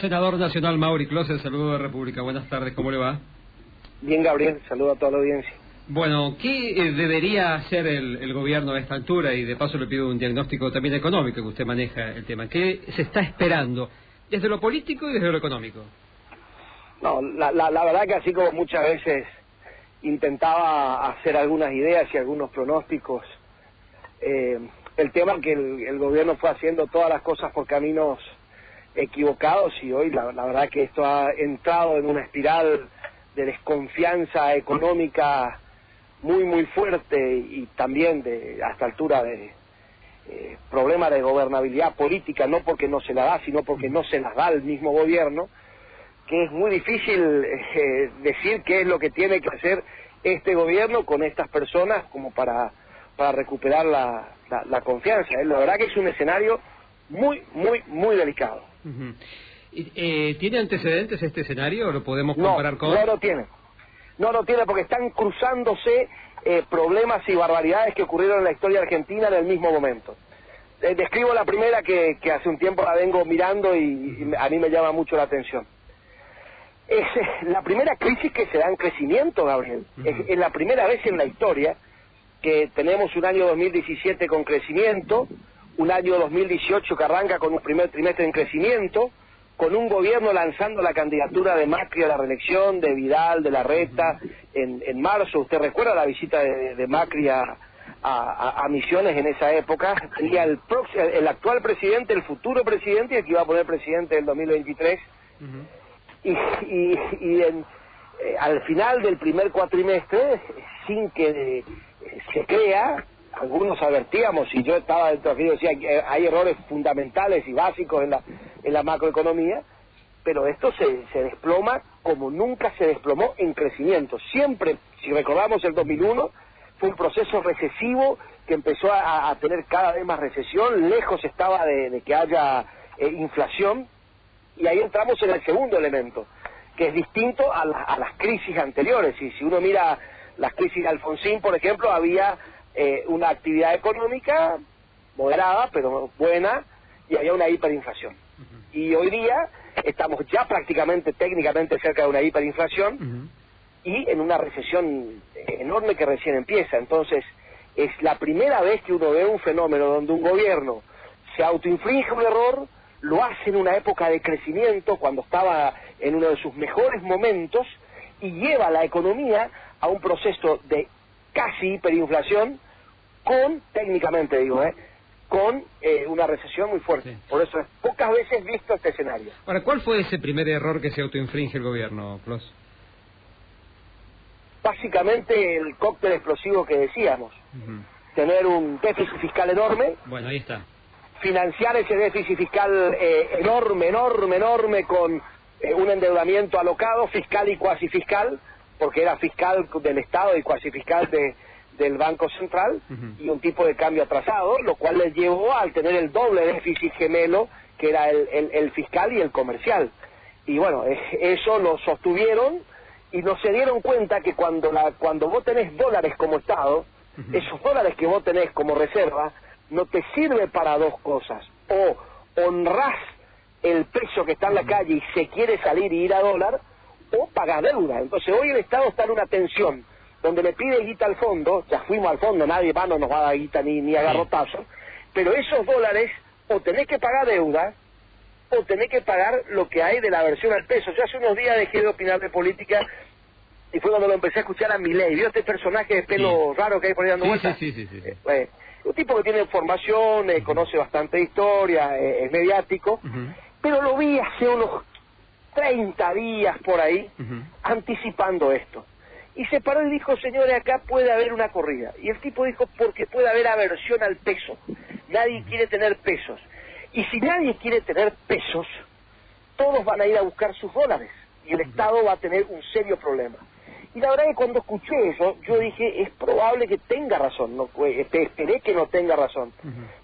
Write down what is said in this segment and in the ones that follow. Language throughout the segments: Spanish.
Senador Nacional Mauri Close, saludo de República. Buenas tardes, ¿cómo le va? Bien, Gabriel, saludo a toda la audiencia. Bueno, ¿qué eh, debería hacer el, gobierno a esta altura? Y de paso le pido un diagnóstico también económico, que usted maneja el tema. ¿Qué se está esperando desde lo político y desde lo económico? No, la, la, verdad que así como muchas veces intentaba hacer algunas ideas y algunos pronósticos, eh, el tema que el, gobierno fue haciendo todas las cosas por caminos equivocados y hoy la, verdad que esto ha entrado en una espiral de desconfianza económica muy muy fuerte y también de hasta altura de eh, problemas de gobernabilidad política no porque no se la da sino porque no se las da el mismo gobierno que es muy difícil eh, decir qué es lo que tiene que hacer este gobierno con estas personas como para para recuperar la, la, confianza. ¿eh? La verdad que es un escenario muy, muy, muy delicado. Eh, ¿Tiene antecedentes este escenario o lo podemos comparar con...? No lo tiene. No lo tiene porque están cruzándose eh, problemas y barbaridades que ocurrieron en la historia argentina en el mismo momento. Eh, describo la primera que, que, hace un tiempo la vengo mirando y, a mí me llama mucho la atención. Es la primera crisis que se da en crecimiento, Gabriel. es la primera vez en la historia que tenemos un año 2017 con crecimiento, un año 2018 que arranca con un primer trimestre en crecimiento, con un gobierno lanzando la candidatura de Macri a la reelección, de Vidal, de la Reta, en, en marzo. ¿Usted recuerda la visita de, Macri a, a, Misiones en esa época? Tenía el, el actual presidente, el futuro presidente y el que iba a poner presidente en 2023. Y, y, y en, eh, al final del primer cuatrimestre, sin que se crea, algunos advertíamos, y yo estaba dentro de decía que hay errores fundamentales y básicos en la, en la macroeconomía, pero esto se, se desploma como nunca se desplomó en crecimiento. Siempre, si recordamos el 2001, fue un proceso recesivo que empezó a, tener cada vez más recesión, lejos estaba de, que haya eh, inflación, y ahí entramos en el segundo elemento, que es distinto a, a las crisis anteriores. Y si uno mira las crisis de Alfonsín, por ejemplo, había eh, una actividad económica moderada, pero buena, y había una hiperinflación. Y hoy día estamos ya prácticamente técnicamente cerca de una hiperinflación y en una recesión enorme que recién empieza. Entonces, es la primera vez que uno ve un fenómeno donde un gobierno se autoinflige un error, lo hace en una época de crecimiento, cuando estaba en uno de sus mejores momentos, y lleva la economía a un proceso de casi hiperinflación con, técnicamente digo, ¿eh? con eh, una recesión muy fuerte. Por eso es pocas veces visto este escenario. Ahora, ¿cuál fue ese primer error que se autoinfringe el gobierno, Plus? Básicamente el cóctel explosivo que decíamos. Tener un déficit fiscal enorme. Bueno, ahí está. Financiar ese déficit fiscal eh, enorme, enorme, enorme con eh, un endeudamiento alocado, fiscal y cuasi fiscal porque era fiscal del Estado y cuasi fiscal de, del Banco Central y un tipo de cambio atrasado, lo cual les llevó al tener el doble déficit gemelo que era el, el, fiscal y el comercial. Y bueno, eso lo sostuvieron y no se dieron cuenta que cuando, la, cuando vos tenés dólares como Estado, esos dólares que vos tenés como reserva, no te sirve para dos cosas. O honrás el peso que está en la calle y se quiere salir y ir a dólar, o paga deuda. Entonces hoy el Estado está en una tensión donde le pide guita al fondo, ya fuimos al fondo, nadie va, no nos va a dar guita ni, ni agarrotazo, pero esos dólares o tenés que pagar deuda o tenés que pagar lo que hay de la versión al peso. Yo hace unos días dejé de opinar de política y fue cuando lo empecé a escuchar a mi ley. ¿Vio este personaje de pelo raro que hay por ahí dando vueltas? Sí, sí, sí. Eh, un tipo que tiene formación, eh, conoce bastante historia, eh, es mediático, pero lo vi hace unos 30 días por ahí anticipando esto. Y se paró y dijo, señores, acá puede haber una corrida. Y el tipo dijo, porque puede haber aversión al peso. Nadie quiere tener pesos. Y si nadie quiere tener pesos, todos van a ir a buscar sus dólares. Y el Estado va a tener un serio problema. Y la verdad es que cuando escuché eso, yo dije, es probable que tenga razón. No, esperé que no tenga razón.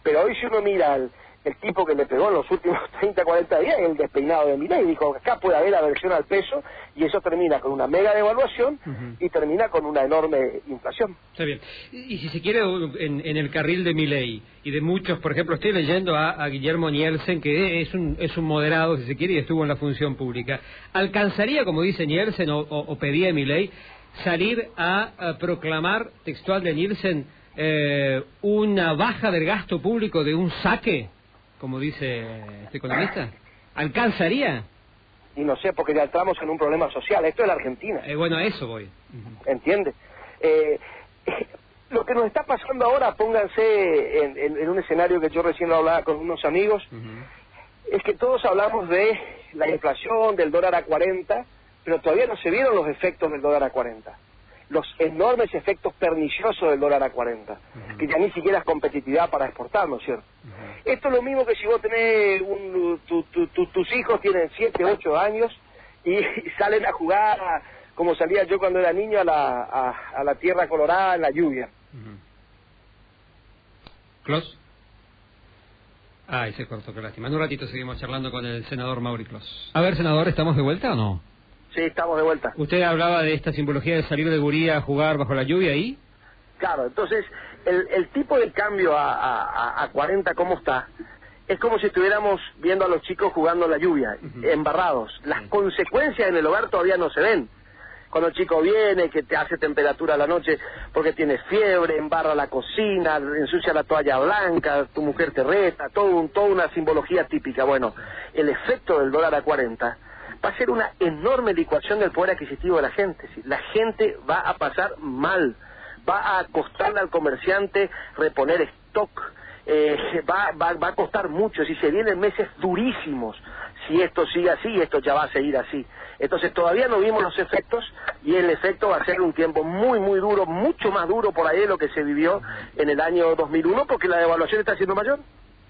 Pero hoy si uno mira el tipo que le pegó en los últimos 30, 40 días es el despeinado de Milei. Dijo, acá puede haber aversión al peso y eso termina con una mega devaluación y termina con una enorme inflación. Está bien. Y, si se quiere, en, el carril de Milei y de muchos, por ejemplo, estoy leyendo a, Guillermo Nielsen, que es un, es un moderado, si se quiere, y estuvo en la función pública. ¿Alcanzaría, como dice Nielsen o, o, pedía Milei, salir a, proclamar, textual de Nielsen, eh, una baja del gasto público de un saque? Como dice este economista? ¿Alcanzaría? Y no sé, porque ya entramos en un problema social. Esto es la Argentina. Eh, bueno, a eso voy. ¿Entiende? Eh, lo que nos está pasando ahora, pónganse en, un escenario que yo recién hablaba con unos amigos, es que todos hablamos de la inflación, del dólar a 40, pero todavía no se vieron los efectos del dólar a 40 los enormes efectos perniciosos del dólar a 40, que ya ni siquiera es competitividad para exportar, ¿no es cierto? Esto es lo mismo que si vos tenés, un, tus hijos tienen 7, 8 años y, salen a jugar como salía yo cuando era niño a la, a, la tierra colorada en la lluvia. ¿Clos? Ay, se cortó, qué lástima. En un ratito seguimos charlando con el senador Mauri Clos. A ver, senador, ¿estamos de vuelta o no? Sí, estamos de vuelta. ¿Usted hablaba de esta simbología de salir de Guría a jugar bajo la lluvia ahí? Claro, entonces el, el tipo de cambio a, a, a 40, ¿cómo está? Es como si estuviéramos viendo a los chicos jugando la lluvia, embarrados. Las consecuencias en el hogar todavía no se ven. Cuando el chico viene, que te hace temperatura a la noche porque tienes fiebre, embarra la cocina, ensucia la toalla blanca, tu mujer te reta, todo un, toda una simbología típica. Bueno, el efecto del dólar a 40 va a ser una enorme licuación del poder adquisitivo de la gente. La gente va a pasar mal, va a costarle al comerciante reponer stock, eh, va, va, va, a costar mucho, si se vienen meses durísimos, si esto sigue así, esto ya va a seguir así. Entonces todavía no vimos los efectos y el efecto va a ser un tiempo muy, muy duro, mucho más duro por ahí de lo que se vivió en el año 2001 porque la devaluación está siendo mayor.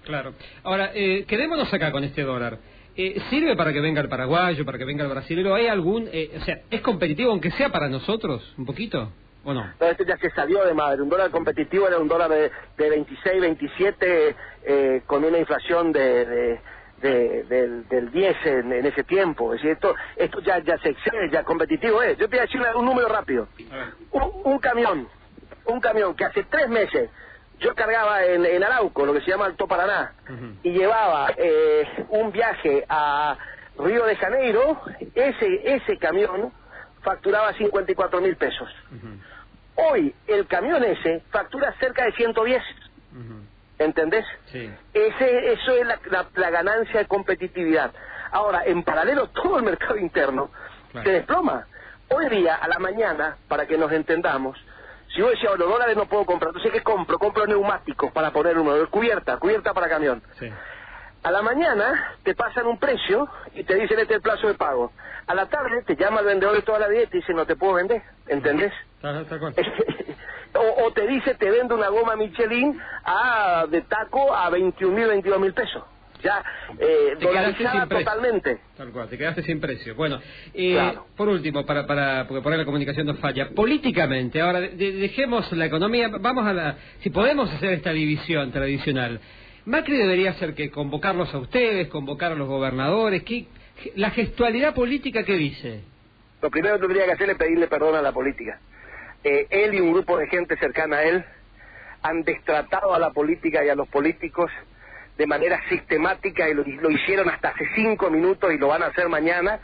Claro. Ahora, eh, quedémonos acá con este dólar. Eh, ¿Sirve para que venga el paraguayo, para que venga el brasileño? ¿Hay algún, eh, o sea, es competitivo aunque sea para nosotros, un poquito? ¿O no? no esto ya se salió de madre. Un dólar competitivo era un dólar de, de 26, 27, eh, con una inflación de, del, del 10 en, ese tiempo. Es decir, esto, esto ya, ya se excede, ya competitivo es. Yo te voy a decir un número rápido. Un, camión, un camión que hace tres meses yo cargaba en, en, Arauco, lo que se llama Alto Paraná, y llevaba eh, un viaje a Río de Janeiro, ese, ese camión facturaba 54 mil pesos. Hoy el camión ese factura cerca de 110. ¿Entendés? Sí. Ese, eso es la, ganancia de competitividad. Ahora, en paralelo, todo el mercado interno se desploma. Hoy día, a la mañana, para que nos entendamos, si yo decía, los dólares no puedo comprar, entonces ¿qué compro? Compro neumáticos para poner uno, cubierta, cubierta para camión. A la mañana te pasan un precio y te dicen este es el plazo de pago. A la tarde te llama el vendedor de toda la vida y te dice no te puedo vender, ¿entendés? o, te dice te vendo una goma Michelin a, de taco a 21 mil, 22 mil pesos ya eh, totalmente. Tal cual, te quedaste sin precio. Bueno, eh, por último, para, para, porque por ahí la comunicación nos falla, políticamente, ahora dejemos la economía, vamos a la, si podemos hacer esta división tradicional, Macri debería ser que convocarlos a ustedes, convocar a los gobernadores, ¿qué, la gestualidad política que dice. Lo primero que tendría que hacer es pedirle perdón a la política. Eh, él y un grupo de gente cercana a él han destratado a la política y a los políticos de manera sistemática y lo, hicieron hasta hace cinco minutos y lo van a hacer mañana.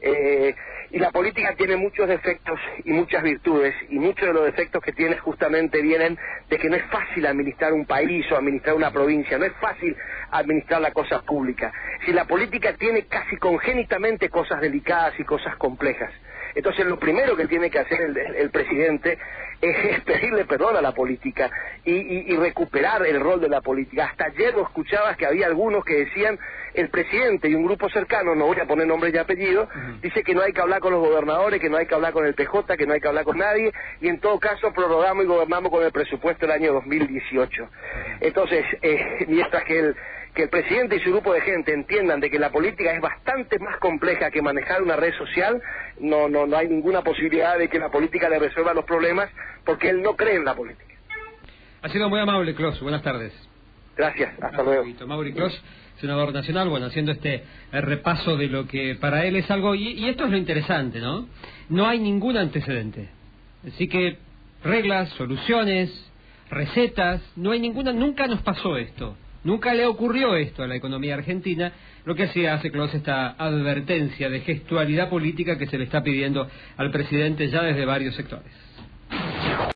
Eh, y la política tiene muchos defectos y muchas virtudes, y muchos de los defectos que tiene justamente vienen de que no es fácil administrar un país o administrar una provincia, no es fácil administrar la cosa pública. Si la política tiene casi congénitamente cosas delicadas y cosas complejas. Entonces lo primero que tiene que hacer el, presidente es, pedirle perdón a la política y, recuperar el rol de la política. Hasta ayer lo escuchabas que había algunos que decían el presidente y un grupo cercano, no voy a poner nombre y apellido, dice que no hay que hablar con los gobernadores, que no hay que hablar con el PJ, que no hay que hablar con nadie, y en todo caso prorrogamos y gobernamos con el presupuesto del año 2018. Entonces, eh, mientras que el, que el presidente y su grupo de gente entiendan de que la política es bastante más compleja que manejar una red social, no, no, no hay ninguna posibilidad de que la política le resuelva los problemas, porque él no cree en la política. Ha sido muy amable, Klaus. Buenas tardes. Gracias, hasta luego. Mauri Kloss, senador nacional, bueno, haciendo este repaso de lo que para él es algo, y, y esto es lo interesante, ¿no? No hay ningún antecedente. Así que reglas, soluciones, recetas, no hay ninguna, nunca nos pasó esto. Nunca le ocurrió esto a la economía argentina, lo que sí hace Klaus esta advertencia de gestualidad política que se le está pidiendo al presidente ya desde varios sectores.